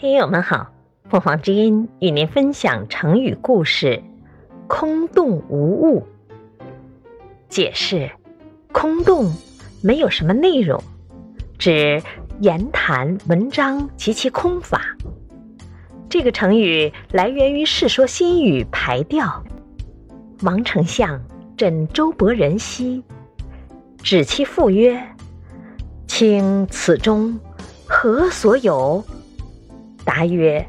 听友们好，凤凰之音与您分享成语故事“空洞无物”。解释：空洞，没有什么内容，指言谈文章及其空法。这个成语来源于《世说新语·排调》。王丞相枕周勃人兮，指其父曰：“卿此中何所有？”答曰：“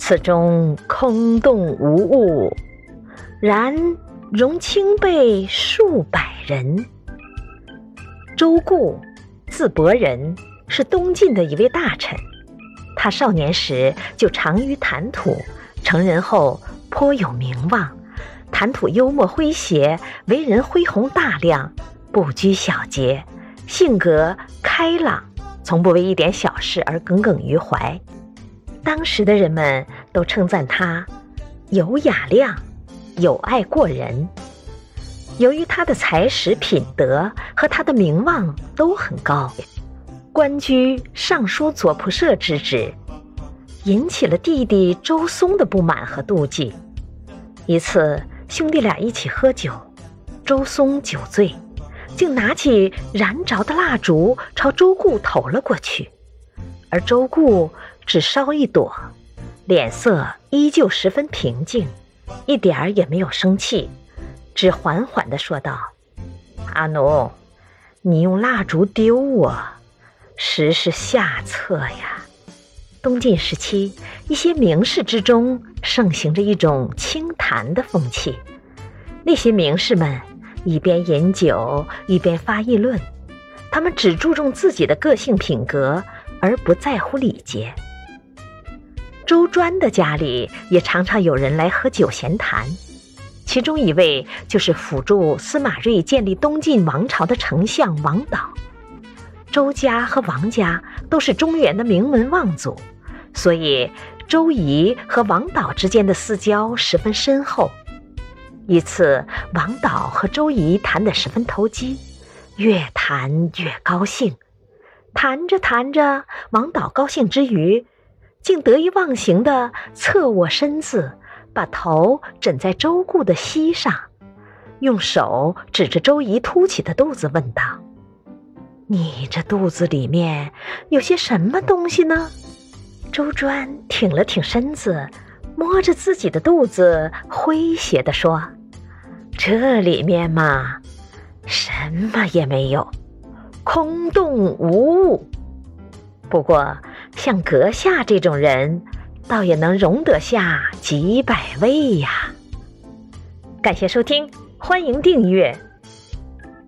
此中空洞无物，然容卿辈数百人。”周固，字伯仁，是东晋的一位大臣。他少年时就长于谈吐，成人后颇有名望。谈吐幽默诙谐，为人恢宏大量，不拘小节，性格开朗，从不为一点小事而耿耿于怀。当时的人们都称赞他有雅量，有爱过人。由于他的才识、品德和他的名望都很高，官居尚书左仆射之职，引起了弟弟周松的不满和妒忌。一次，兄弟俩一起喝酒，周松酒醉，竟拿起燃着的蜡烛朝周固投了过去，而周固。只烧一朵，脸色依旧十分平静，一点儿也没有生气，只缓缓地说道：“阿奴，你用蜡烛丢我，实是下策呀。”东晋时期，一些名士之中盛行着一种清谈的风气，那些名士们一边饮酒一边发议论，他们只注重自己的个性品格，而不在乎礼节。周专的家里也常常有人来喝酒闲谈，其中一位就是辅助司马睿建立东晋王朝的丞相王导。周家和王家都是中原的名门望族，所以周仪和王导之间的私交十分深厚。一次，王导和周仪谈得十分投机，越谈越高兴，谈着谈着，王导高兴之余。竟得意忘形地侧卧身子，把头枕在周顾的膝上，用手指着周仪凸起的肚子问道：“你这肚子里面有些什么东西呢？”周专挺了挺身子，摸着自己的肚子，诙谐地说：“这里面嘛，什么也没有，空洞无物。不过……”像阁下这种人，倒也能容得下几百位呀。感谢收听，欢迎订阅。